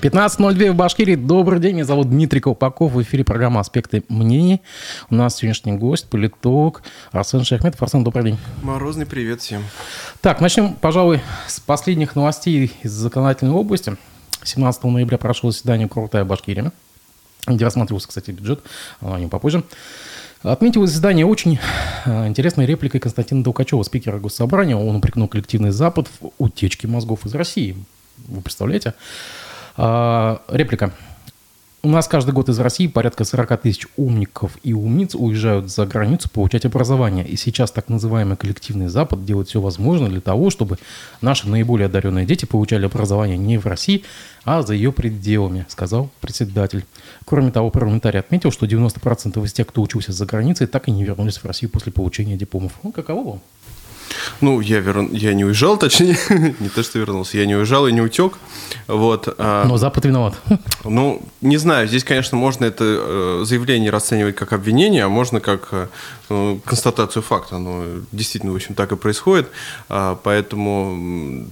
15.02 в Башкирии. Добрый день, меня зовут Дмитрий Колпаков. В эфире программа «Аспекты мнений». У нас сегодняшний гость, политолог Арсен Шахметов. Арсен, добрый день. Морозный привет всем. Так, начнем, пожалуй, с последних новостей из законодательной области. 17 ноября прошло заседание Крутая Башкирия, где рассматривался, кстати, бюджет, о нем попозже. Отметил заседание очень э, интересной репликой Константина Толкачева, спикера Госсобрания. Он упрекнул коллективный Запад в утечке мозгов из России. Вы представляете? А, реплика. У нас каждый год из России порядка 40 тысяч умников и умниц уезжают за границу получать образование. И сейчас так называемый коллективный Запад делает все возможное для того, чтобы наши наиболее одаренные дети получали образование не в России, а за ее пределами, сказал председатель. Кроме того, парламентарий отметил, что 90% из тех, кто учился за границей, так и не вернулись в Россию после получения дипломов. Ну, каково вам? Ну, я, вер... я не уезжал, точнее, не то, что вернулся, я не уезжал и не утек. Вот, а... Но Запад виноват. Ну, не знаю, здесь, конечно, можно это э, заявление расценивать как обвинение, а можно как э, констатацию факта. Ну, действительно, в общем, так и происходит. А, поэтому,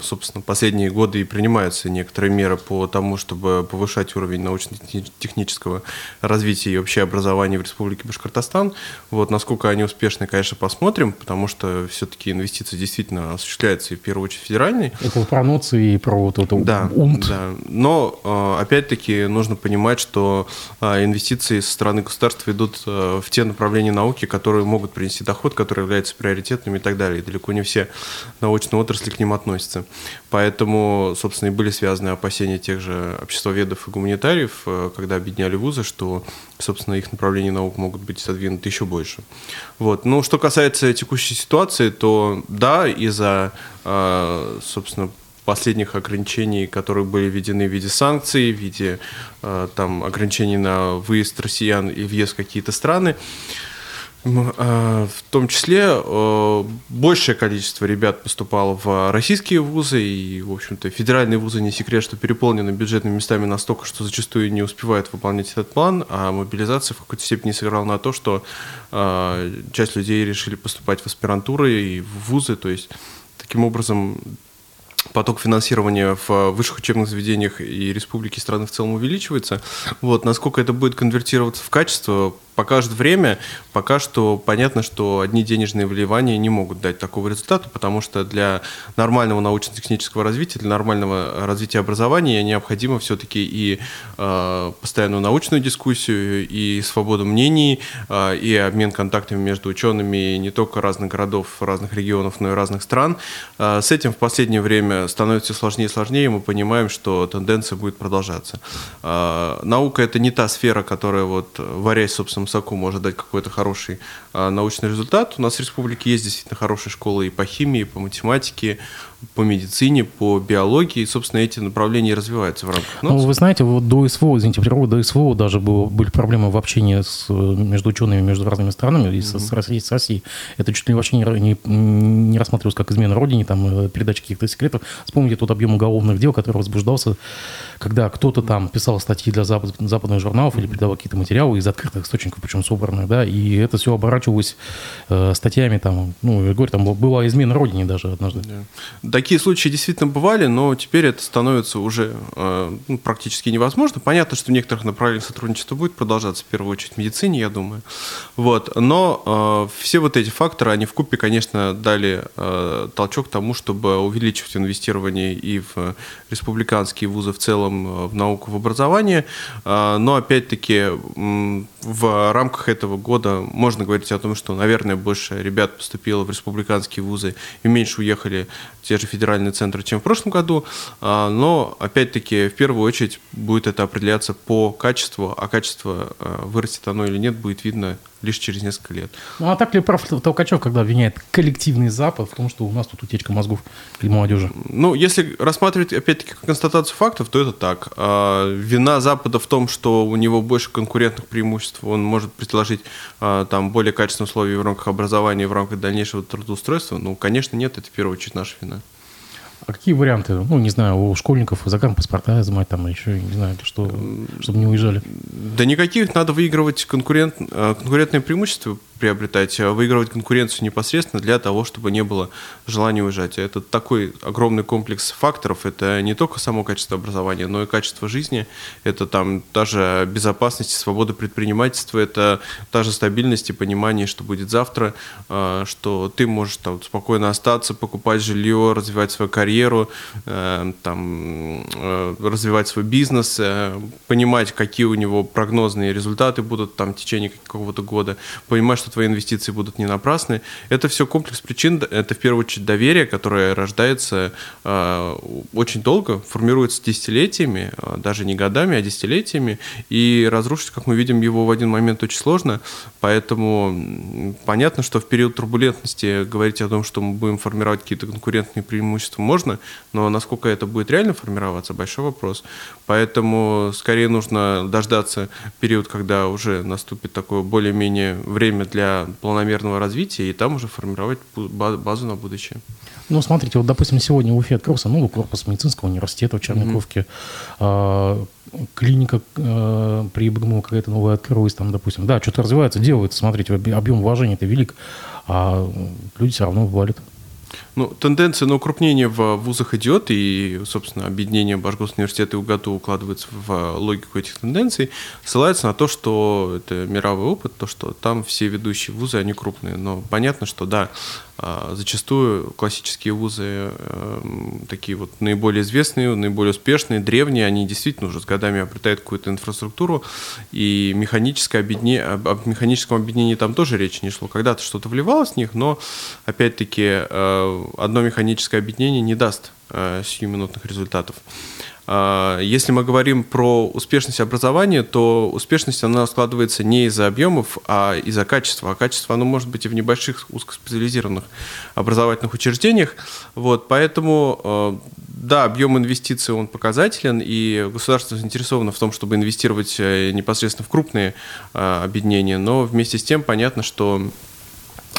собственно, последние годы и принимаются некоторые меры по тому, чтобы повышать уровень научно-технического развития и вообще образования в Республике Башкортостан. Вот, насколько они успешны, конечно, посмотрим, потому что все-таки инвестиции действительно осуществляются и в первую очередь федеральные. Это про ноцию и про вот это да, УНТ. Да, но а, опять-таки нужно понимать, что а, инвестиции со стороны государства идут в те направления науки, науки, которые могут принести доход, которые являются приоритетными и так далее. И далеко не все научные отрасли к ним относятся. Поэтому, собственно, и были связаны опасения тех же обществоведов и гуманитариев, э, когда объединяли вузы, что, собственно, их направления наук могут быть задвинуты еще больше. Вот. Ну, что касается текущей ситуации, то да, из-за, э, собственно, последних ограничений, которые были введены в виде санкций, в виде э, там, ограничений на выезд россиян и въезд в какие-то страны. А, в том числе э, большее количество ребят поступало в российские вузы, и, в общем-то, федеральные вузы не секрет, что переполнены бюджетными местами настолько, что зачастую не успевают выполнять этот план, а мобилизация в какой-то степени сыграла на то, что э, часть людей решили поступать в аспирантуры и в вузы, то есть таким образом поток финансирования в высших учебных заведениях и республики страны в целом увеличивается. Вот, насколько это будет конвертироваться в качество, покажет время. Пока что понятно, что одни денежные вливания не могут дать такого результата, потому что для нормального научно-технического развития, для нормального развития образования необходимо все-таки и э, постоянную научную дискуссию, и свободу мнений, э, и обмен контактами между учеными не только разных городов, разных регионов, но и разных стран. Э, с этим в последнее время становится сложнее и сложнее, и мы понимаем, что тенденция будет продолжаться. Э, наука – это не та сфера, которая, вот, варясь в соку может дать какой-то хороший а, научный результат. У нас в республике есть действительно хорошие школы и по химии, и по математике, по медицине, по биологии, и, собственно, эти направления развиваются в рамках НОЦ. Ну, вы знаете, вот до СВО, извините, до СВО даже было, были проблемы в общении с, между учеными между разными странами, и с, mm-hmm. с, Россией, с Россией. Это чуть ли вообще не, не, не рассматривалось как измена Родине, там, э, передача каких-то секретов. Вспомните тот объем уголовных дел, который возбуждался, когда кто-то там писал статьи для запад, западных журналов mm-hmm. или передавал какие-то материалы из открытых источников, причем собранных, да, и это все оборачивалось э, статьями, там, ну, я говорю, там была измена Родине даже однажды. Yeah. Такие случаи действительно бывали, но теперь это становится уже э, ну, практически невозможно. Понятно, что в некоторых направлениях сотрудничество будет продолжаться, в первую очередь в медицине, я думаю. Вот. Но э, все вот эти факторы, они в купе, конечно, дали э, толчок тому, чтобы увеличивать инвестирование и в республиканские вузы в целом, э, в науку, в образование. Э, но, опять-таки, в рамках этого года можно говорить о том, что, наверное, больше ребят поступило в республиканские вузы и меньше уехали те же федеральные центры, чем в прошлом году. А, но, опять-таки, в первую очередь будет это определяться по качеству, а качество, а, вырастет оно или нет, будет видно лишь через несколько лет. Ну а так ли прав Толкачев, когда обвиняет коллективный Запад в том, что у нас тут утечка мозгов и молодежи? Ну, если рассматривать, опять-таки, констатацию фактов, то это так. А, вина Запада в том, что у него больше конкурентных преимуществ, он может предложить а, там более качественные условия в рамках образования, в рамках дальнейшего трудоустройства. Ну, конечно, нет, это в первую очередь наша вина. А какие варианты? Ну, не знаю, у школьников загранпаспорта изымать там еще, не знаю, что, чтобы не уезжали. Да никаких, надо выигрывать конкурент, э, конкурентные преимущества приобретать, выигрывать конкуренцию непосредственно для того, чтобы не было желания уезжать. Это такой огромный комплекс факторов. Это не только само качество образования, но и качество жизни. Это там даже безопасность, свобода предпринимательства, это та же стабильность и понимание, что будет завтра, что ты можешь там спокойно остаться, покупать жилье, развивать свою карьеру, там, развивать свой бизнес, понимать, какие у него прогнозные результаты будут там в течение какого-то года, понимать, что твои инвестиции будут не напрасны. Это все комплекс причин, это в первую очередь доверие, которое рождается э, очень долго, формируется десятилетиями, э, даже не годами, а десятилетиями, и разрушить, как мы видим, его в один момент очень сложно, поэтому понятно, что в период турбулентности говорить о том, что мы будем формировать какие-то конкурентные преимущества можно, но насколько это будет реально формироваться, большой вопрос. Поэтому скорее нужно дождаться период, когда уже наступит такое более-менее время для планомерного развития, и там уже формировать базу на будущее. Ну, смотрите, вот, допустим, сегодня в Уфе открылся новый корпус медицинского университета в Черниковке. Mm-hmm. клиника а, при БГМУ какая-то новая открылась, там, допустим. Да, что-то развивается, делается. Смотрите, объем вложений это велик, а люди все равно валят. Ну, тенденция на укрупнение в вузах идет, и, собственно, объединение Башгорского университета и УГАТУ укладывается в логику этих тенденций, ссылается на то, что это мировой опыт, то, что там все ведущие вузы, они крупные. Но понятно, что да, а, зачастую классические вузы, эм, такие вот наиболее известные, наиболее успешные, древние, они действительно уже с годами обретают какую-то инфраструктуру, и механическое объединение, об механическом объединении там тоже речи не шло. Когда-то что-то вливалось в них, но, опять-таки, э, одно механическое объединение не даст э, сиюминутных результатов. А, если мы говорим про успешность образования, то успешность она складывается не из-за объемов, а из-за качества. А качество оно может быть и в небольших узкоспециализированных образовательных учреждениях. Вот, поэтому э, да, объем инвестиций он показателен, и государство заинтересовано в том, чтобы инвестировать э, непосредственно в крупные объединения, но вместе с тем понятно, что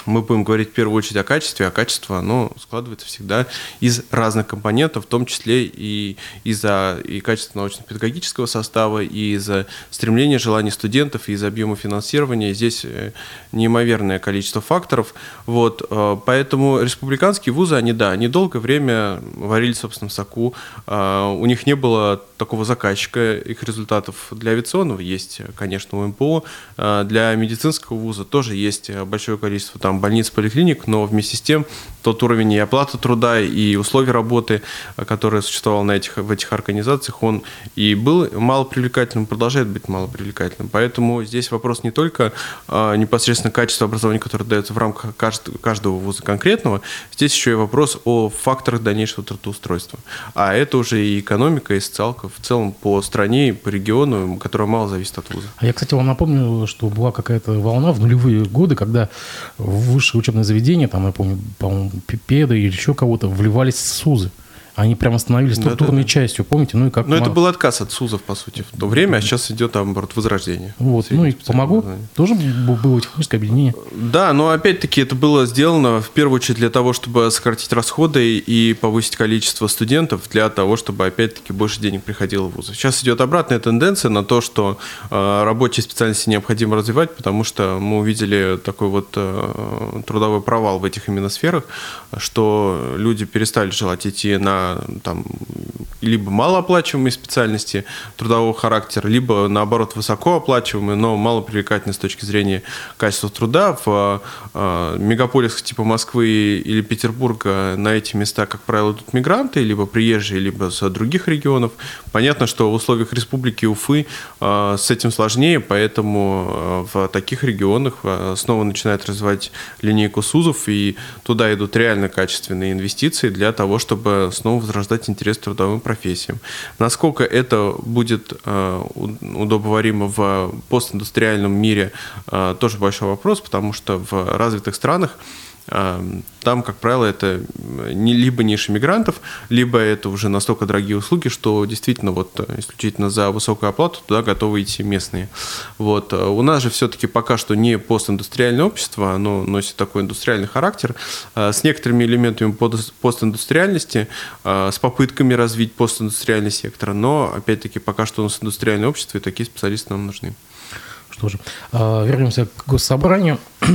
мы будем говорить в первую очередь о качестве, а качество, оно складывается всегда из разных компонентов, в том числе и из-за и качества научно-педагогического состава, и из-за стремления, желания студентов, и из-за объема финансирования. Здесь э, неимоверное количество факторов. Вот, э, поэтому республиканские вузы, они, да, они долгое время варили в собственном соку. Э, у них не было такого заказчика, их результатов для авиационного есть, конечно, у МПО. Для медицинского вуза тоже есть большое количество там больниц, поликлиник, но вместе с тем тот уровень и оплаты труда, и условия работы, которые существовал на этих, в этих организациях, он и был малопривлекательным, продолжает быть малопривлекательным. Поэтому здесь вопрос не только а, непосредственно качества образования, которое дается в рамках каждого вуза конкретного, здесь еще и вопрос о факторах дальнейшего трудоустройства. А это уже и экономика, и социалка в целом по стране по региону, которая мало зависит от вуза. А я, кстати, вам напомню, что была какая-то волна в нулевые годы, когда высшее учебное заведение, там, я помню, по-моему, Педа или еще кого-то, вливались в СУЗы. Они прямо становились структурной да, да. частью, помните? Ну, и как Но это был отказ от СУЗов, по сути, в то время, а сейчас идет, наоборот, возрождение. Вот, ну и помогло. Тоже было техническое объединение. Да, но опять-таки это было сделано в первую очередь для того, чтобы сократить расходы и повысить количество студентов, для того, чтобы опять-таки больше денег приходило в вузы. Сейчас идет обратная тенденция на то, что э, рабочие специальности необходимо развивать, потому что мы увидели такой вот э, трудовой провал в этих именно сферах, что люди перестали желать идти на там, либо малооплачиваемые специальности трудового характера, либо наоборот высокооплачиваемые, но малопривлекательные с точки зрения качества труда. В э, мегаполисах типа Москвы или Петербурга на эти места, как правило, идут мигранты, либо приезжие, либо с других регионов. Понятно, что в условиях республики Уфы э, с этим сложнее, поэтому в таких регионах снова начинают развивать линейку СУЗов, и туда идут реально качественные инвестиции для того, чтобы снова снова возрождать интерес к трудовым профессиям. Насколько это будет э, удобоваримо в постиндустриальном мире, э, тоже большой вопрос, потому что в развитых странах там, как правило, это не, либо ниша мигрантов, либо это уже настолько дорогие услуги, что действительно вот э, исключительно за высокую оплату туда готовы идти местные. Вот. Э, у нас же все-таки пока что не постиндустриальное общество, оно носит такой индустриальный характер, э, с некоторыми элементами постиндустриальности, с попытками развить постиндустриальный сектор, но, опять-таки, пока что у нас индустриальное общество, и такие специалисты нам нужны. Что же, а, вернемся к госсобранию.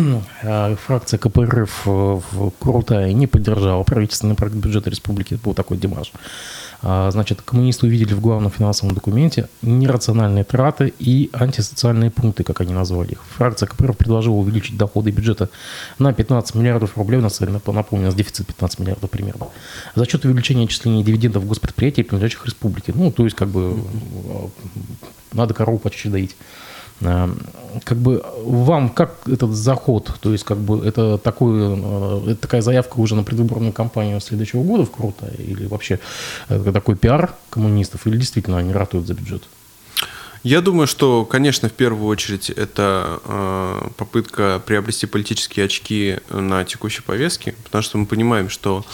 А, фракция КПРФ э, в Курултае не поддержала правительственный проект бюджета республики. Это был такой демарш. А, значит, коммунисты увидели в главном финансовом документе нерациональные траты и антисоциальные пункты, как они назвали их. Фракция КПРФ предложила увеличить доходы бюджета на 15 миллиардов рублей, у нас, напомню, у нас дефицит 15 миллиардов примерно, за счет увеличения отчисления дивидендов госпредприятий, принадлежащих республике. Ну, то есть, как бы, надо корову по чуть-чуть доить. Э, как бы вам как этот заход, то есть как бы это, такой, э, это такая заявка уже на предвыборную кампанию следующего года в Круто? Или вообще такой пиар коммунистов? Или действительно они ратуют за бюджет? Я думаю, что, конечно, в первую очередь это э, попытка приобрести политические очки на текущей повестке, потому что мы понимаем, что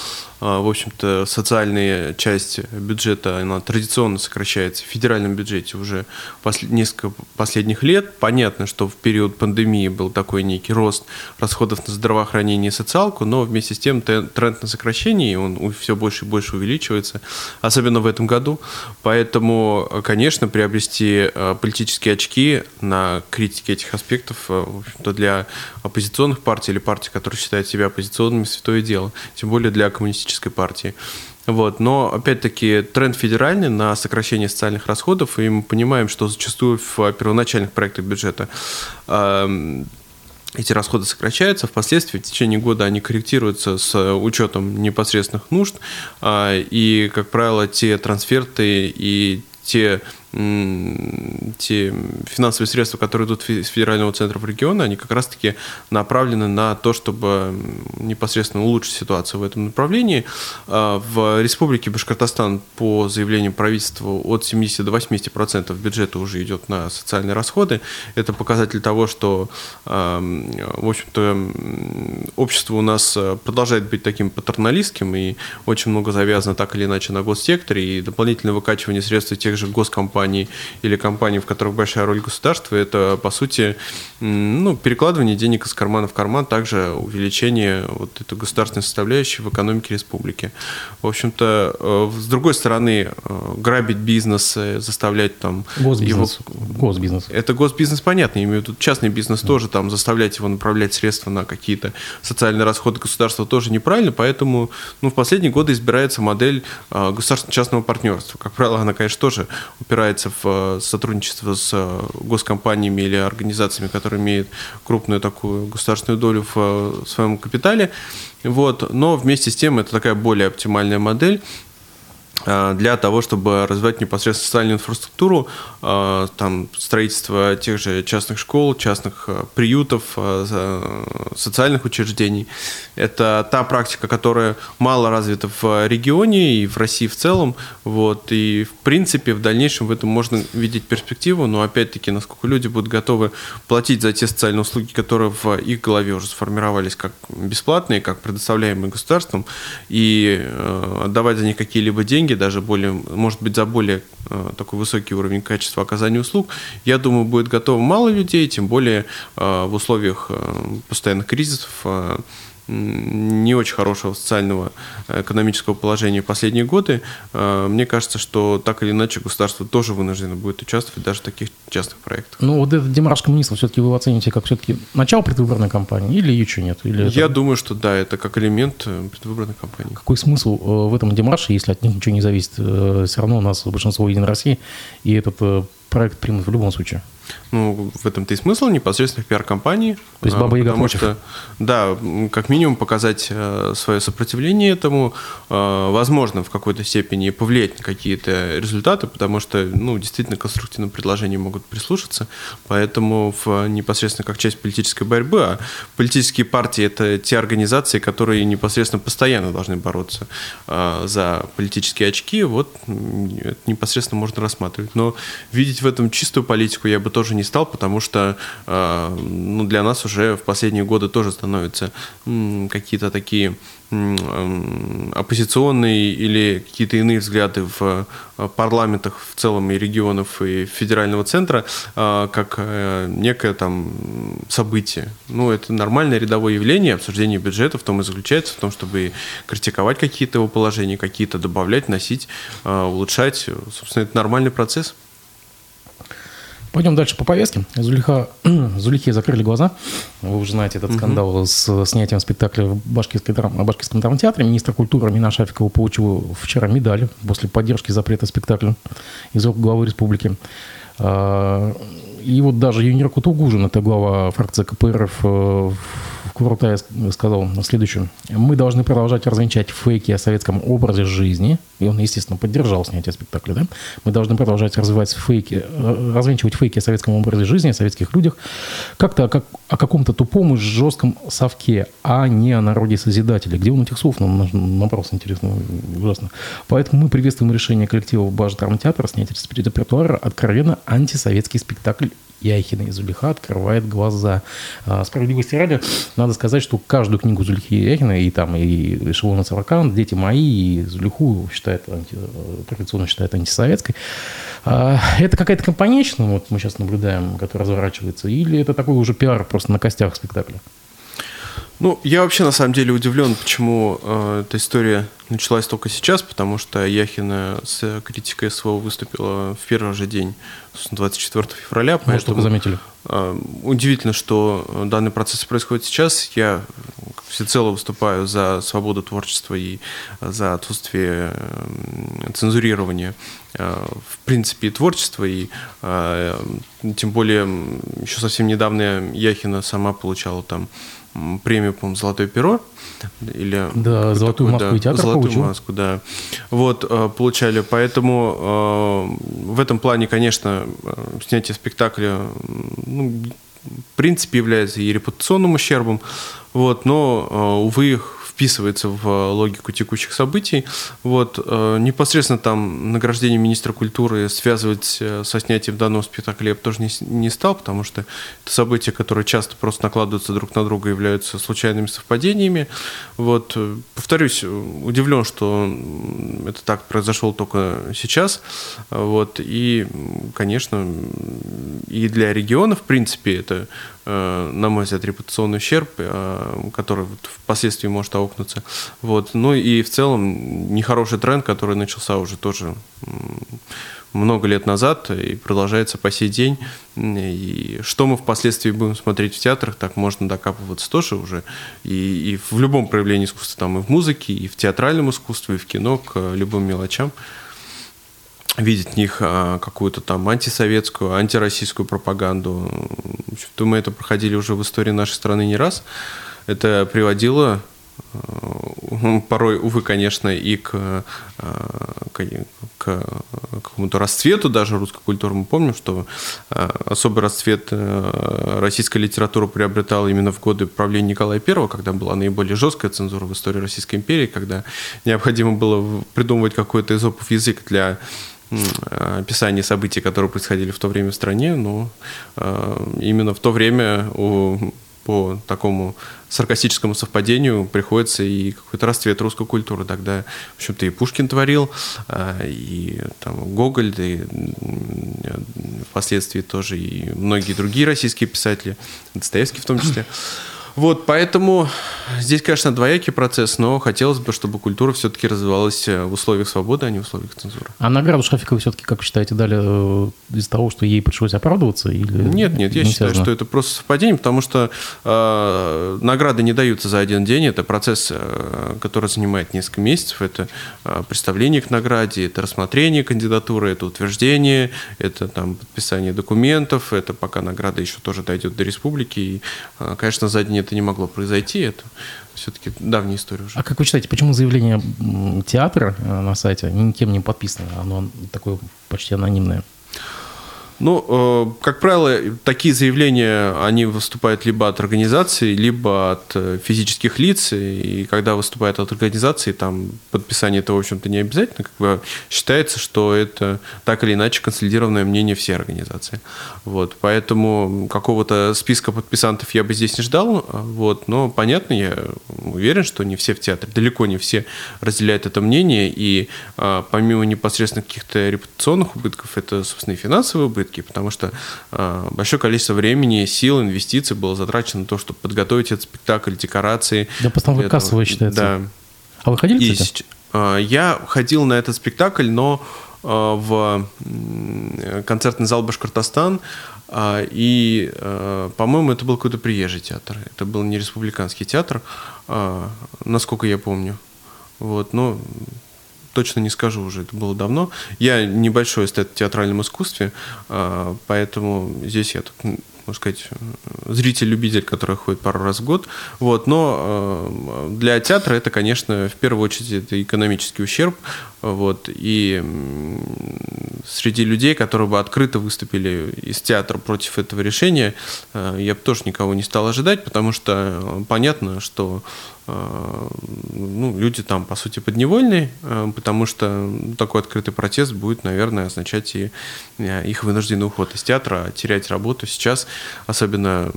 а, в общем-то, социальная часть бюджета, она традиционно сокращается в федеральном бюджете уже послед... несколько последних лет. Понятно, что в период пандемии был такой некий рост расходов на здравоохранение и социалку, но вместе с тем тренд на сокращение, он все больше и больше увеличивается, особенно в этом году. Поэтому, конечно, приобрести а, политические очки на критике этих аспектов а, в общем-то, для оппозиционных партий или партий, которые считают себя оппозиционными, святое дело. Тем более для коммунистической партии. Вот. Но, опять-таки, тренд федеральный на сокращение социальных расходов, и мы понимаем, что зачастую в первоначальных проектах бюджета э, эти расходы сокращаются, впоследствии в течение года они корректируются с учетом непосредственных нужд, э, и, как правило, те трансферты и те те финансовые средства, которые идут из федерального центра в регионы, они как раз-таки направлены на то, чтобы непосредственно улучшить ситуацию в этом направлении. А, в Республике Башкортостан по заявлению правительства от 70 до 80 процентов бюджета уже идет на социальные расходы. Это показатель того, что, а, в общем-то, общество у нас продолжает быть таким патерналистским и очень много завязано так или иначе на госсекторе, и дополнительное выкачивание средств тех же госкомпаний компаний или компаний, в которых большая роль государства, это, по сути, ну, перекладывание денег из кармана в карман, также увеличение вот этой государственной составляющей в экономике республики. В общем-то, э, с другой стороны, э, грабить бизнес, заставлять там... Госбизнес. Его... Госбизнес. Это госбизнес, понятно, я имею в виду частный бизнес да. тоже, там, заставлять его направлять средства на какие-то социальные расходы государства тоже неправильно, поэтому, ну, в последние годы избирается модель э, государственно-частного партнерства. Как правило, она, конечно, тоже упирается упирается в э, сотрудничество с э, госкомпаниями или организациями, которые имеют крупную такую государственную долю в э, своем капитале. Вот. Но вместе с тем это такая более оптимальная модель, для того, чтобы развивать непосредственно социальную инфраструктуру, э, там строительство тех же частных школ, частных э, приютов, социальных учреждений. Это та практика, которая мало развита в регионе и в России в целом. Вот. И, в принципе, в дальнейшем в этом можно видеть перспективу, но, опять-таки, насколько люди будут готовы платить за те социальные услуги, которые в их голове уже сформировались как бесплатные, как предоставляемые государством, и отдавать за них какие-либо деньги, деньги, даже более, может быть, за более э, такой высокий уровень качества оказания услуг, я думаю, будет готово мало людей, тем более э, в условиях э, постоянных кризисов, не очень хорошего социального экономического положения в последние годы, мне кажется, что так или иначе государство тоже вынуждено будет участвовать даже в таких частных проектах. Ну, вот этот демарш коммунистов все-таки вы оцените как все-таки начало предвыборной кампании или еще нет? Или Я это... думаю, что да, это как элемент предвыборной кампании. Какой смысл в этом демарше, если от них ничего не зависит? Все равно у нас большинство Единой России, и этот проект примут в любом случае. Ну, в этом-то и смысл непосредственно пиар-компании. То есть Баба Яга потому против? Что, да, как минимум показать э, свое сопротивление этому, э, возможно, в какой-то степени повлиять на какие-то результаты, потому что, ну, действительно, конструктивным предложениям могут прислушаться, поэтому в, непосредственно как часть политической борьбы, а политические партии – это те организации, которые непосредственно постоянно должны бороться э, за политические очки, вот это непосредственно можно рассматривать. Но видеть в этом чистую политику я бы тоже не стал, потому что э, ну, для нас уже в последние годы тоже становятся какие-то такие оппозиционные или какие-то иные взгляды в э, парламентах в целом и регионов и федерального центра э, как некое там событие. Ну, это нормальное рядовое явление, обсуждение бюджета в том и заключается, в том, чтобы критиковать какие-то его положения, какие-то добавлять, носить, улучшать. Собственно, это нормальный процесс. Пойдем дальше по повестке. Зулиха, Зулихе закрыли глаза. Вы уже знаете этот скандал с снятием спектакля в Башкирском, Башкирском драмтеатре. Министр культуры Мина Шафикова получил вчера медаль после поддержки запрета спектакля из рук главы республики. А, и вот даже Юнир Кутугужин, это глава фракции КПРФ в Курутая сказал следующее. Мы должны продолжать развенчать фейки о советском образе жизни. И он, естественно, поддержал снятие спектакля. Да? Мы должны продолжать развивать фейки, э, развенчивать фейки о советском образе жизни, о советских людях. Как-то как, о каком-то тупом и жестком совке, а не о народе Созидателя. Где он этих слов? Нам вопрос интересно, ужасно. Поэтому мы приветствуем решение коллектива Баш Драмтеатра снять репертуара откровенно антисоветский спектакль Яхина и Зулиха открывает глаза. А, справедливости ради, надо сказать, что каждую книгу Зулихи и Яхина, и там и Шивона Саракан, «Дети мои», и Зулиху считают, анти, традиционно считают антисоветской. А, это какая-то компанейщина, вот мы сейчас наблюдаем, которая разворачивается, или это такой уже пиар просто на костях спектакля? Ну, я вообще на самом деле удивлен, почему э, эта история началась только сейчас, потому что Яхина с критикой СВО выступила в первый же день, 24 февраля. Может, поэтому, только заметили. Э, удивительно, что данный процесс происходит сейчас. Я всецело выступаю за свободу творчества и за отсутствие э, цензурирования э, в принципе и творчества, и э, тем более еще совсем недавно Яхина сама получала там премию, по-моему, «Золотое перо». Или да, «Золотую такой, маску» да, театр «Золотую получил. маску», да. Вот, э, получали. Поэтому э, в этом плане, конечно, э, снятие спектакля, ну, в принципе, является и репутационным ущербом. Вот, но, увы, вписывается в логику текущих событий. Вот, э, непосредственно там награждение министра культуры связывать э, со снятием данного спектакля я бы тоже не, не стал, потому что это события, которые часто просто накладываются друг на друга, являются случайными совпадениями. Вот, э, повторюсь, удивлен, что это так произошло только сейчас. Вот, и, конечно, и для региона, в принципе, это Э, на мой взгляд, репутационный ущерб, э, который впоследствии может аукнуться. Вот. Ну и в целом нехороший тренд, который начался уже тоже много лет назад и продолжается по сей день. И что мы впоследствии будем смотреть в театрах, так можно докапываться тоже уже. И, и в любом проявлении искусства, там и в музыке, и в театральном искусстве, и в кино, к любым мелочам видеть в них а, какую-то там антисоветскую, антироссийскую пропаганду. Мы это проходили уже в истории нашей страны не раз. Это приводило а, порой, увы, конечно, и к, а, к, к какому-то расцвету даже русской культуры. Мы помним, что особый расцвет российской литературы приобретал именно в годы правления Николая I, когда была наиболее жесткая цензура в истории Российской империи, когда необходимо было придумывать какой-то изопов язык для описание событий, которые происходили в то время в стране, но э, именно в то время у, по такому саркастическому совпадению приходится и какой-то расцвет русской культуры. Тогда, в общем-то, и Пушкин творил, э, и там Гоголь, и впоследствии тоже и многие другие российские писатели, Достоевский в том числе. Вот, поэтому здесь, конечно, двоякий процесс, но хотелось бы, чтобы культура все-таки развивалась э, в условиях свободы, а не в условиях цензуры. А награду Шафиковой все-таки, как считаете, дали э, из-за того, что ей пришлось оправдываться? Или нет, нет, я не считаю, связано? что это просто совпадение, потому что э, награды не даются за один день. Это процесс, э, который занимает несколько месяцев. Это э, представление к награде, это рассмотрение кандидатуры, это утверждение, это там подписание документов, это пока награда еще тоже дойдет до республики. И, э, конечно, за день это не могло произойти. Это все-таки давняя история уже. А как вы считаете, почему заявление театра э, на сайте никем не подписано? Оно такое почти анонимное. Ну, э, как правило, такие заявления, они выступают либо от организации, либо от э, физических лиц. И когда выступают от организации, там подписание этого, в общем-то, не обязательно. Как бы считается, что это так или иначе консолидированное мнение всей организации. Вот, поэтому какого-то списка подписантов я бы здесь не ждал. Вот, но понятно, я уверен, что не все в театре, далеко не все разделяют это мнение. И а, помимо непосредственно каких-то репутационных убытков, это, собственно, и финансовые убытки убытки, потому что э, большое количество времени, сил, инвестиций было затрачено на то, чтобы подготовить этот спектакль, декорации. Да, постановка кассовая считается. Да. А вы ходили, кстати? Э, я ходил на этот спектакль, но в концертный зал «Башкортостан», и, по-моему, это был какой-то приезжий театр. Это был не республиканский театр, насколько я помню. Вот, но точно не скажу уже, это было давно. Я небольшой эстет в театральном искусстве, поэтому здесь я можно сказать, зритель-любитель, который ходит пару раз в год. Вот, но э, для театра это, конечно, в первую очередь это экономический ущерб. Вот, и среди людей, которые бы открыто выступили из театра против этого решения, э, я бы тоже никого не стал ожидать, потому что понятно, что э, ну, люди там, по сути, подневольные, э, потому что такой открытый протест будет, наверное, означать и их вынужденный уход из театра, терять работу. Сейчас, особенно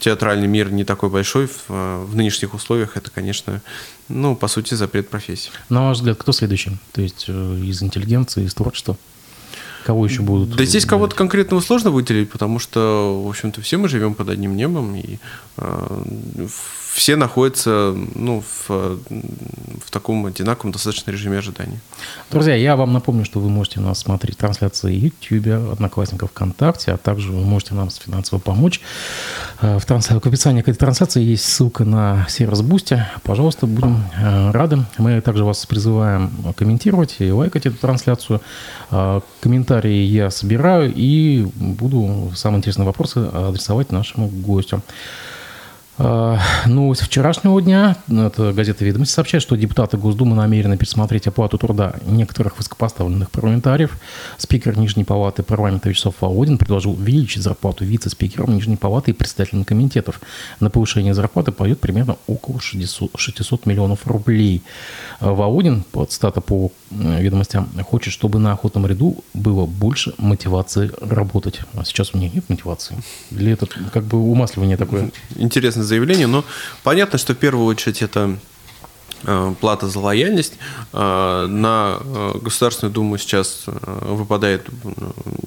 театральный мир не такой большой, в, в нынешних условиях это, конечно, ну, по сути, запрет профессии. На ваш взгляд, кто следующий? То есть из интеллигенции, из творчества? Кого еще будут? Да здесь кого-то конкретного сложно выделить, потому что, в общем-то, все мы живем под одним небом, и э, все находятся ну, в, в таком одинаковом достаточно режиме ожидания. Друзья, я вам напомню, что вы можете нас смотреть трансляции YouTube, Одноклассников ВКонтакте, а также вы можете нам финансово помочь. Э, в, транс... в описании к этой трансляции есть ссылка на сервис Boosty. Пожалуйста, будем э, рады. Мы также вас призываем комментировать и лайкать эту трансляцию. Э, комментарии я собираю и буду самые интересные вопросы адресовать нашему гостю. А, новость вчерашнего дня. Это газета «Ведомости» сообщает, что депутаты Госдумы намерены пересмотреть оплату труда некоторых высокопоставленных парламентариев. Спикер Нижней Палаты парламента Вячеслав Володин предложил увеличить зарплату вице-спикерам Нижней Палаты и председателям комитетов. На повышение зарплаты пойдет примерно около 600, 600 миллионов рублей. А Володин, под стата по ведомостям, хочет, чтобы на охотном ряду было больше мотивации работать. А сейчас у них нет мотивации. Или это как бы умасливание такое? Интересно заявление, но понятно, что в первую очередь это э, плата за лояльность. Э, на э, Государственную Думу сейчас выпадает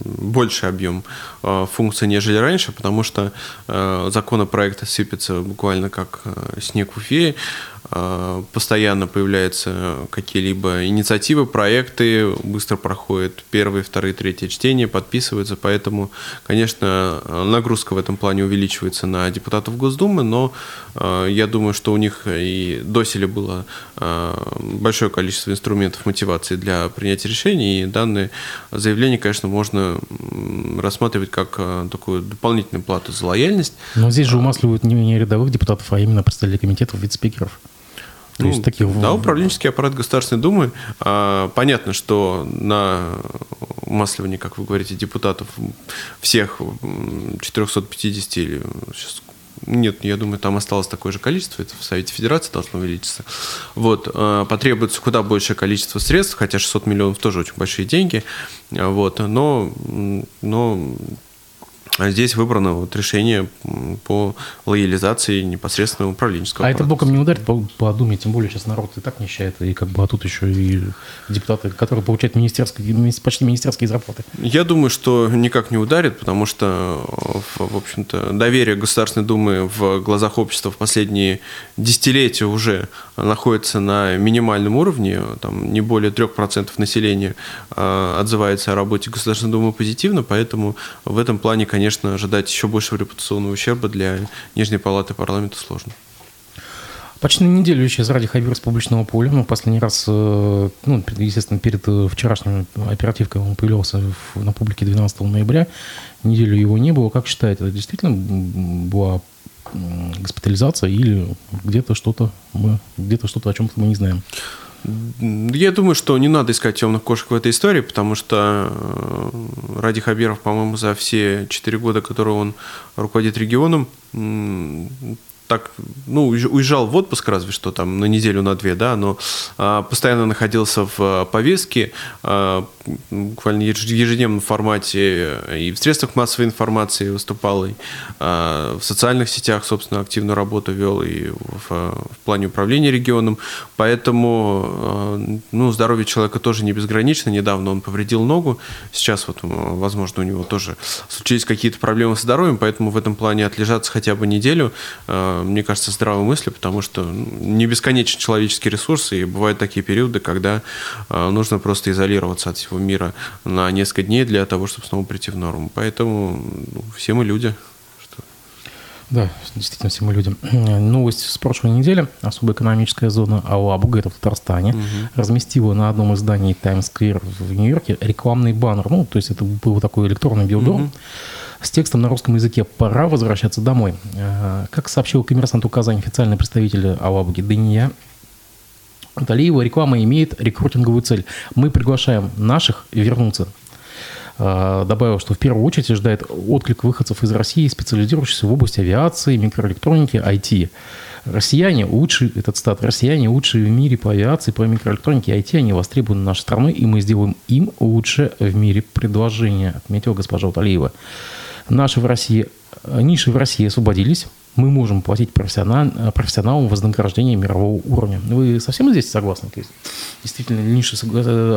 больший объем функций, нежели раньше, потому что законопроекты сыпятся буквально как снег в Уфе. А, постоянно появляются какие-либо инициативы, проекты, быстро проходят первые, вторые, третьи чтения, подписываются, поэтому, конечно, нагрузка в этом плане увеличивается на депутатов Госдумы, но а, я думаю, что у них и доселе было а, большое количество инструментов мотивации для принятия решений, и данное заявление, конечно, можно рассматривать как такую дополнительную плату за лояльность. Но здесь же умасливают не рядовых депутатов, а именно представителей комитетов, вице-спикеров. То ну, есть таких... Да, управленческий аппарат Государственной Думы. А, понятно, что на умасливание, как вы говорите, депутатов всех 450 или сейчас нет, я думаю, там осталось такое же количество, это в Совете Федерации должно увеличиться. Вот, а, потребуется куда большее количество средств, хотя 600 миллионов тоже очень большие деньги, вот, но, но здесь выбрано вот решение по лоялизации непосредственно управленческого А аппарата. это боком не ударит по, по Думе, тем более сейчас народ и так нищает, и как бы а тут еще и депутаты, которые получают министерские, почти министерские зарплаты. Я думаю, что никак не ударит, потому что, в общем-то, доверие Государственной Думы в глазах общества в последние десятилетия уже находится на минимальном уровне, там не более 3% населения а, отзывается о работе Государственной Думы позитивно, поэтому в этом плане, конечно, конечно, ожидать еще большего репутационного ущерба для Нижней Палаты парламента сложно. Почти неделю исчезали Хабир с публичного поля. Ну, последний раз, э, ну, естественно, перед э, вчерашней оперативкой он появлялся на публике 12 ноября. Неделю его не было. Как считаете, это действительно была госпитализация или где-то что-то мы где-то что-то о чем-то мы не знаем? Я думаю, что не надо искать темных кошек в этой истории, потому что э, Ради Хабиров, по-моему, за все четыре года, которые он руководит регионом, так, ну, уезжал в отпуск разве что там на неделю, на две, да, но а, постоянно находился в а, повестке, а, буквально ежедневном формате и в средствах массовой информации выступал, и а, в социальных сетях, собственно, активную работу вел и в, в плане управления регионом, поэтому, а, ну, здоровье человека тоже не безгранично, недавно он повредил ногу, сейчас вот, возможно, у него тоже случились какие-то проблемы с здоровьем, поэтому в этом плане отлежаться хотя бы неделю мне кажется, здравой мысли, потому что ну, не бесконечен человеческий ресурс, и бывают такие периоды, когда нужно просто изолироваться от всего мира на несколько дней для того, чтобы снова прийти в норму. Поэтому ну, все мы люди. Да, действительно, все мы люди. Новость с прошлой недели. Особая экономическая зона Алабуга, это в Татарстане, угу. разместила на одном из зданий Таймс-сквер в Нью-Йорке рекламный баннер. Ну, то есть это был такой электронный билборд. Угу с текстом на русском языке «Пора возвращаться домой». Э, как сообщил коммерсант Казань официальный представитель Алабуги Дания, Талиева реклама имеет рекрутинговую цель. Мы приглашаем наших вернуться добавил, что в первую очередь ожидает отклик выходцев из России, специализирующихся в области авиации, микроэлектроники, IT. Россияне лучшие, этот стат, россияне лучшие в мире по авиации, по микроэлектронике и IT, они востребованы нашей страной, и мы сделаем им лучше в мире предложение, отметила госпожа Уталиева. Наши в России, э, ниши в России освободились, мы можем платить профессионал, профессионалам вознаграждение мирового уровня. Вы совсем здесь согласны? То есть действительно ниши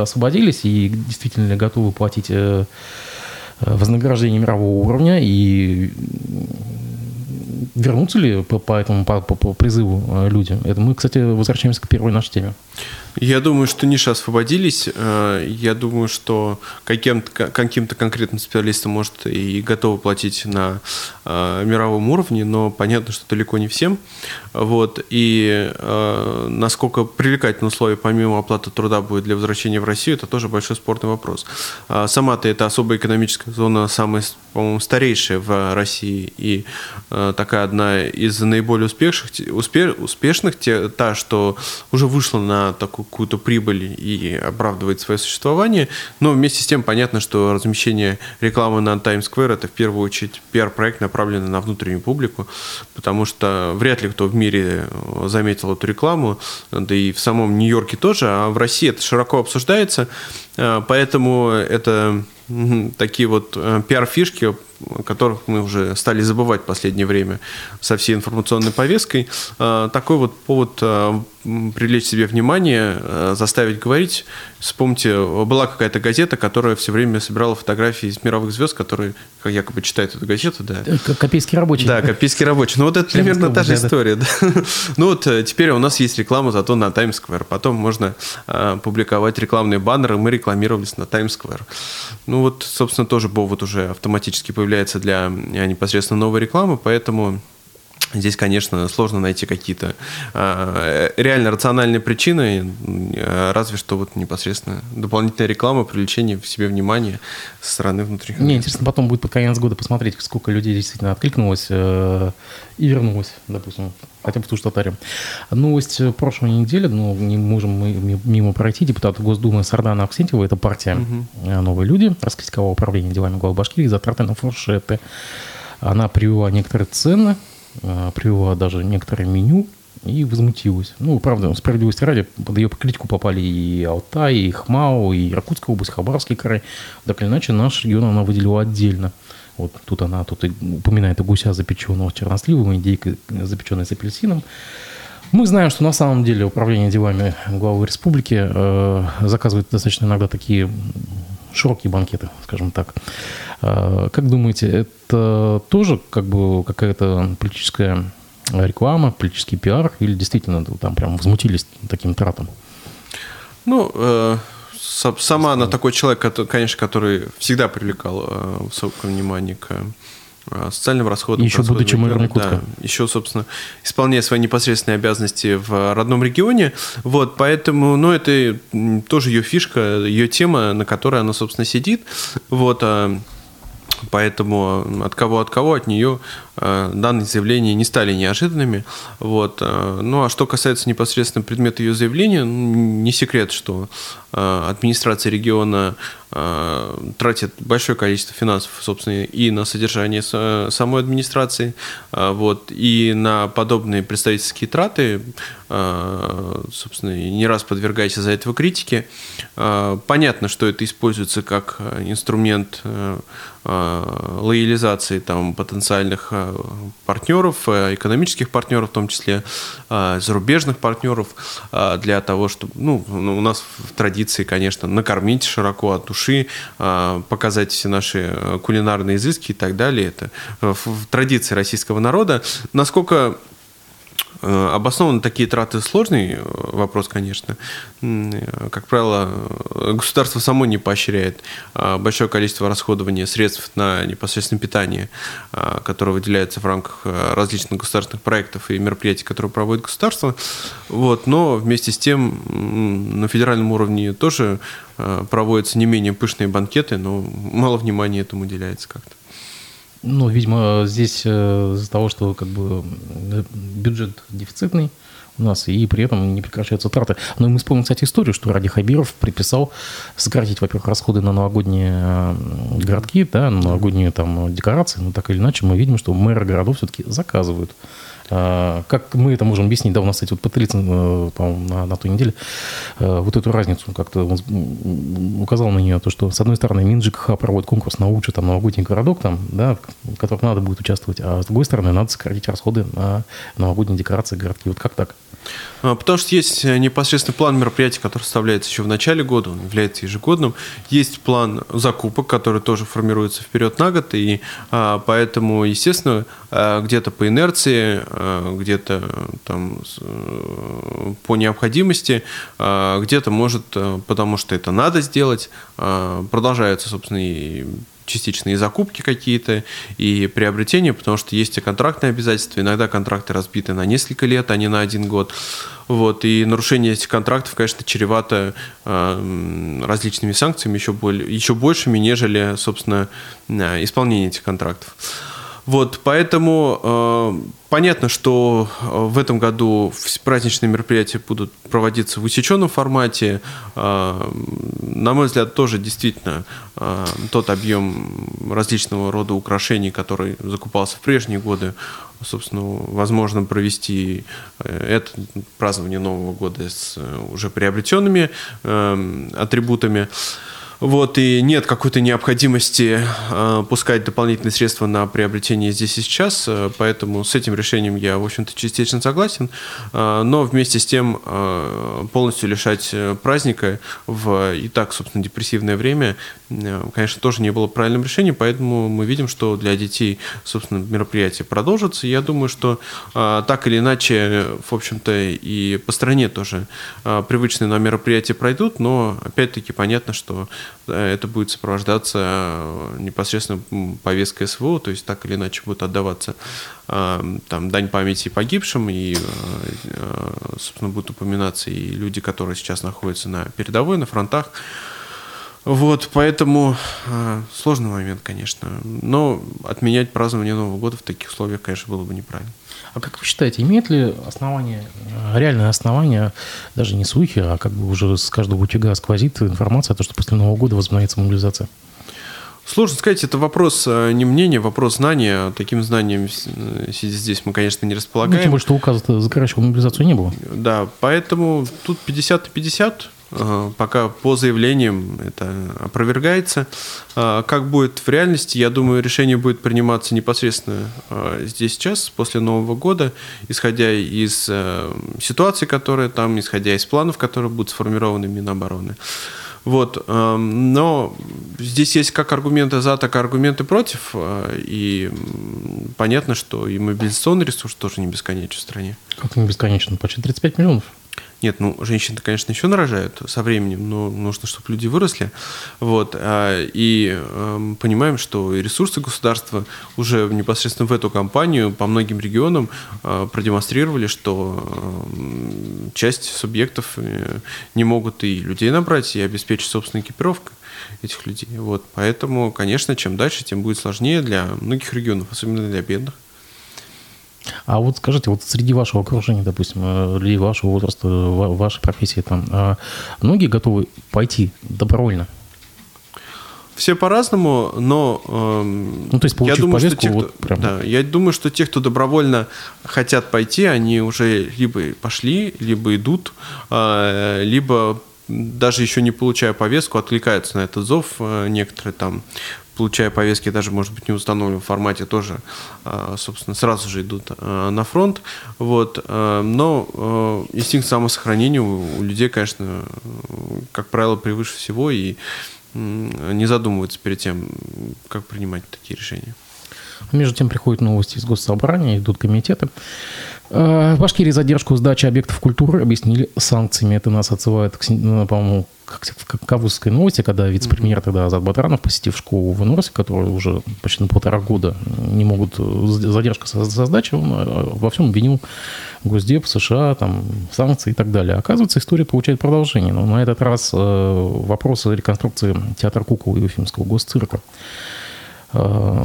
освободились и действительно готовы платить э, вознаграждение мирового уровня и вернутся ли по, по этому по, по, по призыву э, люди? Это мы, кстати, возвращаемся к первой нашей теме. Я думаю, что ниши освободились. Э, я думаю, что каким-то, каким-то конкретным специалистам, может, и готовы платить на э, мировом уровне, но понятно, что далеко не всем. Вот. И э, насколько привлекательные условия помимо оплаты труда будет для возвращения в Россию, это тоже большой спорный вопрос. Сама-то это особая экономическая зона, самая, по-моему, старейшая в России и такая одна из наиболее успешных, успешных та, что уже вышла на такую какую-то прибыль и оправдывает свое существование, но вместе с тем понятно, что размещение рекламы на Times Square это в первую очередь пиар-проект, направленный на внутреннюю публику, потому что вряд ли кто в мире э, заметил эту рекламу, да и в самом Нью-Йорке тоже, а в России это широко обсуждается, э, поэтому это такие вот э, пиар-фишки, о которых мы уже стали забывать в последнее время со всей информационной повесткой. Такой вот повод привлечь себе внимание, э, заставить говорить. Вспомните, была какая-то газета, которая все время собирала фотографии из мировых звезд, которые как якобы читают эту газету. Да. Э, Копейский рабочий. Да, Копейский рабочий. Ну вот это примерно та же история. Да. Ну вот э, теперь у нас есть реклама зато на Times Square. Потом можно публиковать рекламные баннеры. Мы рекламировались на Times Square. Ну вот, собственно, тоже повод уже автоматически появляется для непосредственно новой рекламы, поэтому Здесь, конечно, сложно найти какие-то э, реально рациональные причины, э, разве что вот непосредственно дополнительная реклама, привлечение в себе внимания со стороны внутренних. Мне интересно потом будет под конец года посмотреть, сколько людей действительно откликнулось э, и вернулось, допустим, хотя бы в ту же Татарию. Новость прошлой недели, ну, не можем мы мимо пройти, депутат Госдумы Сардана Аксентьева, это партия угу. «Новые люди», раскритиковала управление делами главы Башкирии, затраты на фуршеты. Она привела некоторые цены, Э, привела даже некоторое меню и возмутилась. Ну, правда, справедливости ради, под ее критику попали и Алтай, и Хмао, и Иркутская область, Хабаровский край. Так или иначе, наш регион она выделила отдельно. Вот тут она тут и упоминает и гуся, запеченного черносливом, индейка, запеченная с апельсином. Мы знаем, что на самом деле управление делами главы республики э, заказывает достаточно иногда такие широкие банкеты, скажем так. А, как думаете, это тоже как бы какая-то политическая реклама, политический пиар, или действительно там прям возмутились таким тратом? Ну, э, сама она такой человек, конечно, который всегда привлекал э, высокое внимание к социальным расходам. Еще будучи мэром Якутска. Да, еще, собственно, исполняя свои непосредственные обязанности в родном регионе. Вот, поэтому, ну, это тоже ее фишка, ее тема, на которой она, собственно, сидит. Вот, а Поэтому от кого от кого от нее э, данные заявления не стали неожиданными. Вот. Э, ну а что касается непосредственно предмета ее заявления, не секрет, что э, администрация региона тратит большое количество финансов, собственно, и на содержание самой администрации, вот, и на подобные представительские траты, собственно, не раз подвергаясь за этого критике. Понятно, что это используется как инструмент Э, лоялизации там, потенциальных э, партнеров, э, экономических партнеров, в том числе зарубежных партнеров, для того, чтобы, ну, у нас в традиции, конечно, накормить широко от души, показать все наши кулинарные изыски и так далее. Это в традиции российского народа. Насколько Э, обоснованно такие траты сложный э, вопрос, конечно. Как правило, государство само не поощряет а, большое количество расходования средств на непосредственное питание, а, которое выделяется в рамках э, различных государственных проектов и мероприятий, которые проводит государство. Вот. Но вместе с тем на федеральном уровне тоже проводятся не менее пышные банкеты, но мало внимания этому уделяется как-то. Ну, видимо, здесь э, из-за того, что как бы э, бюджет дефицитный у нас, и при этом не прекращаются траты. Но мы вспомним, кстати, историю, что Ради Хабиров приписал сократить, во-первых, расходы на новогодние э, городки, да, на новогодние там декорации, но так или иначе мы видим, что мэры городов все-таки заказывают как мы это можем объяснить? Да, у нас, кстати, вот Патрицын, э, по-моему, на, на той неделе э, вот эту разницу как-то указал на нее, то, что, с одной стороны, МинЖКХ проводит конкурс на лучший там, новогодний городок, там, да, в котором надо будет участвовать, а с другой стороны, надо сократить расходы на новогодние декорации городки. Вот как так? А, потому что есть э, непосредственно план мероприятий, который составляется еще в начале года, он является ежегодным. Есть план закупок, который тоже формируется вперед на год, и а, поэтому, естественно, а, где-то по инерции, где-то там э, по необходимости, где-то может, э, потому что это надо сделать, продолжаются, собственно, и частичные закупки какие-то и приобретения, потому что есть и контрактные обязательства. Иногда контракты разбиты на несколько лет, а не на один год. Вот, и нарушение этих контрактов, конечно, чревато э, различными санкциями, еще, более, еще большими, нежели, собственно, э, исполнение этих контрактов. Вот, поэтому э, понятно, что э, в этом году праздничные мероприятия будут проводиться в усеченном формате. Э, на мой взгляд, тоже действительно э, тот объем различного рода украшений, который закупался в прежние годы, собственно, возможно провести э, это празднование Нового года с э, уже приобретенными э, атрибутами. Вот, и нет какой-то необходимости э, пускать дополнительные средства на приобретение здесь и сейчас, э, поэтому с этим решением я, в общем-то, частично согласен, э, но вместе с тем э, полностью лишать э, праздника в и так, собственно, депрессивное время, э, конечно, тоже не было правильным решением, поэтому мы видим, что для детей, собственно, мероприятие продолжится. Я думаю, что э, так или иначе, в общем-то, и по стране тоже э, привычные нам мероприятия пройдут, но, опять-таки, понятно, что это будет сопровождаться э, непосредственно повесткой СВО, то есть так или иначе будет отдаваться э, там дань памяти погибшим, и, э, собственно, будут упоминаться и люди, которые сейчас находятся на передовой, на фронтах. Вот, поэтому э, сложный момент, конечно. Но отменять празднование Нового года в таких условиях, конечно, было бы неправильно. А как вы считаете, имеет ли основание, реальное основание, даже не слухи, а как бы уже с каждого утюга сквозит информация, то, что после Нового года возобновится мобилизация? Сложно сказать, это вопрос э, не мнения, вопрос знания. Таким знанием, э, сидя здесь, мы, конечно, не располагаем. Ну, тем более, что указа закрывающего мобилизацию не было. Да, поэтому тут 50 и 50. Пока по заявлениям это опровергается. А, как будет в реальности, я думаю, решение будет приниматься непосредственно а, здесь сейчас, после Нового года, исходя из э, ситуации, которая там, исходя из планов, которые будут сформированы Минобороны. Вот. Эм, но здесь есть как аргументы за, так и аргументы против. Э, и понятно, что и мобилизационный ресурс тоже не бесконечен в стране. Как не бесконечно? Почти 35 миллионов. Нет, ну, женщины, конечно, еще нарожают со временем, но нужно, чтобы люди выросли. Вот. А, и э, понимаем, что ресурсы государства уже непосредственно в эту кампанию по многим регионам э, продемонстрировали, что э, часть субъектов э, не могут и людей набрать, и обеспечить собственную экипировку этих людей. Вот. Поэтому, конечно, чем дальше, тем будет сложнее для многих регионов, особенно для бедных. А вот скажите, вот среди вашего окружения, допустим, э, людей вашего возраста, вашей профессии, там, а многие готовы пойти добровольно? Все по-разному, но э, ну, то есть, я думаю, повестку, что те, вот прям... да, я думаю, что те, кто добровольно хотят пойти, они уже либо пошли, либо идут, э, либо даже еще не получая повестку, откликаются на этот зов. Э, некоторые там получая повестки, даже, может быть, не в установленном формате, тоже, а, собственно, сразу же идут а, на фронт. Вот. Но инстинкт самосохранения у людей, конечно, как правило, превыше всего, и не задумываются перед тем, как принимать такие решения. Между тем приходят новости из госсобрания, идут комитеты. Э, в Башкирии задержку сдачи объектов культуры объяснили санкциями. Это нас отсылает, ну, по-моему, к Кавузской новости, когда вице-премьер тогда Азат Батранов, посетив школу в Норсе, которые уже почти на полтора года не могут задержка со, со сдачей, он э, во всем обвинил Госдеп, США, там, санкции и так далее. Оказывается, история получает продолжение. Но на этот раз э, вопросы реконструкции театра кукол и Уфимского госцирка Э,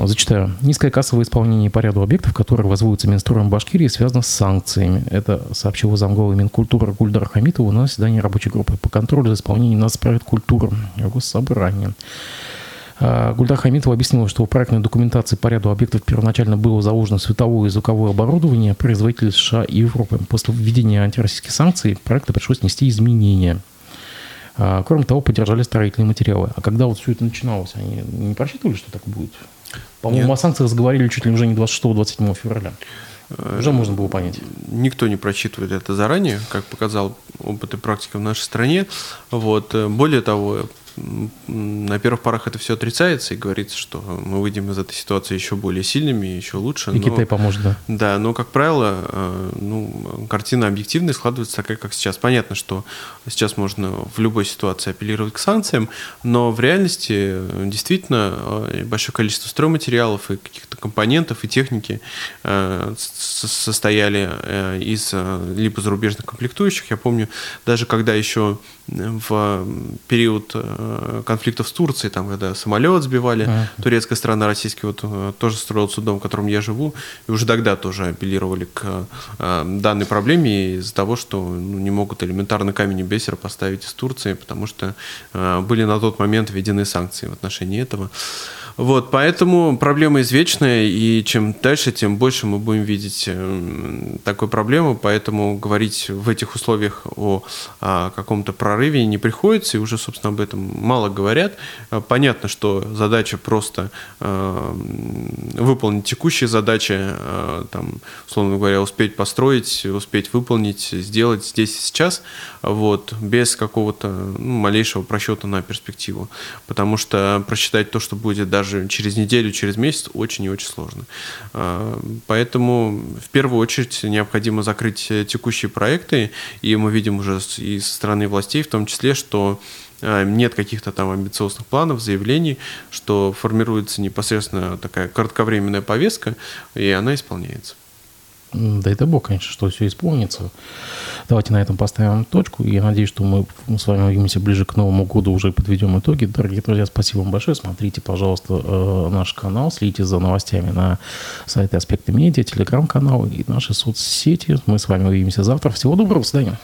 зачитаю. Низкое кассовое исполнение по ряду объектов, которые возводятся Минстроем Башкирии, связано с санкциями. Это сообщил замглавы Минкультуры Гульдар Хамитова на заседании рабочей группы по контролю за исполнением нацпроект культуры Госсобрания. Э, Гульдар Хамитова объяснила, что в проектной документации по ряду объектов первоначально было заложено световое и звуковое оборудование производителей США и Европы. После введения антироссийских санкций проекта пришлось нести изменения – кроме того, поддержали строительные материалы. А когда вот все это начиналось, они не просчитывали, что так будет? По-моему, о санкциях заговорили чуть ли уже не 26-27 февраля. Уже можно было понять. Никто не просчитывает это заранее, как показал опыт и практика в нашей стране. Вот. Более того, на первых порах это все отрицается и говорится, что мы выйдем из этой ситуации еще более сильными, еще лучше. И но, Китай поможет, да. Да, но, как правило, э, ну, картина объективная складывается такая, как сейчас. Понятно, что сейчас можно в любой ситуации апеллировать к санкциям, но в реальности э, действительно э, большое количество стройматериалов и каких-то компонентов и техники состояли из либо зарубежных комплектующих. Я помню, даже когда еще в период э, конфликтов с Турцией, там, когда самолет сбивали, uh-huh. турецкая страна, российский вот э, тоже строил судом, в котором я живу, и уже тогда тоже апеллировали к э, данной проблеме из-за того, что ну, не могут элементарно камень бесера поставить из Турции, потому что были на тот момент введены санкции в отношении этого. Вот, поэтому проблема извечная, и чем дальше, тем больше мы будем видеть э, такой проблемы, поэтому говорить в этих условиях о, о каком-то прорыве не приходится, и уже, собственно, об этом мало говорят. Э, понятно, что задача просто э, выполнить текущие задачи, э, там, условно говоря, успеть построить, успеть выполнить, сделать здесь и сейчас, вот, без какого-то ну, малейшего просчета на перспективу. Потому что просчитать то, что будет даже даже через неделю, через месяц очень и очень сложно. А, поэтому в первую очередь необходимо закрыть текущие проекты, и мы видим уже и со стороны властей в том числе, что а, нет каких-то там амбициозных планов, заявлений, что формируется непосредственно такая кратковременная повестка, и она исполняется. Да это Бог, конечно, что все исполнится. Давайте на этом поставим точку. Я надеюсь, что мы с вами увидимся ближе к Новому году, уже подведем итоги. Дорогие друзья, спасибо вам большое. Смотрите, пожалуйста, э, наш канал, следите за новостями на сайте Аспекты Медиа, телеграм-канал и наши соцсети. Мы с вами увидимся завтра. Всего доброго, до свидания.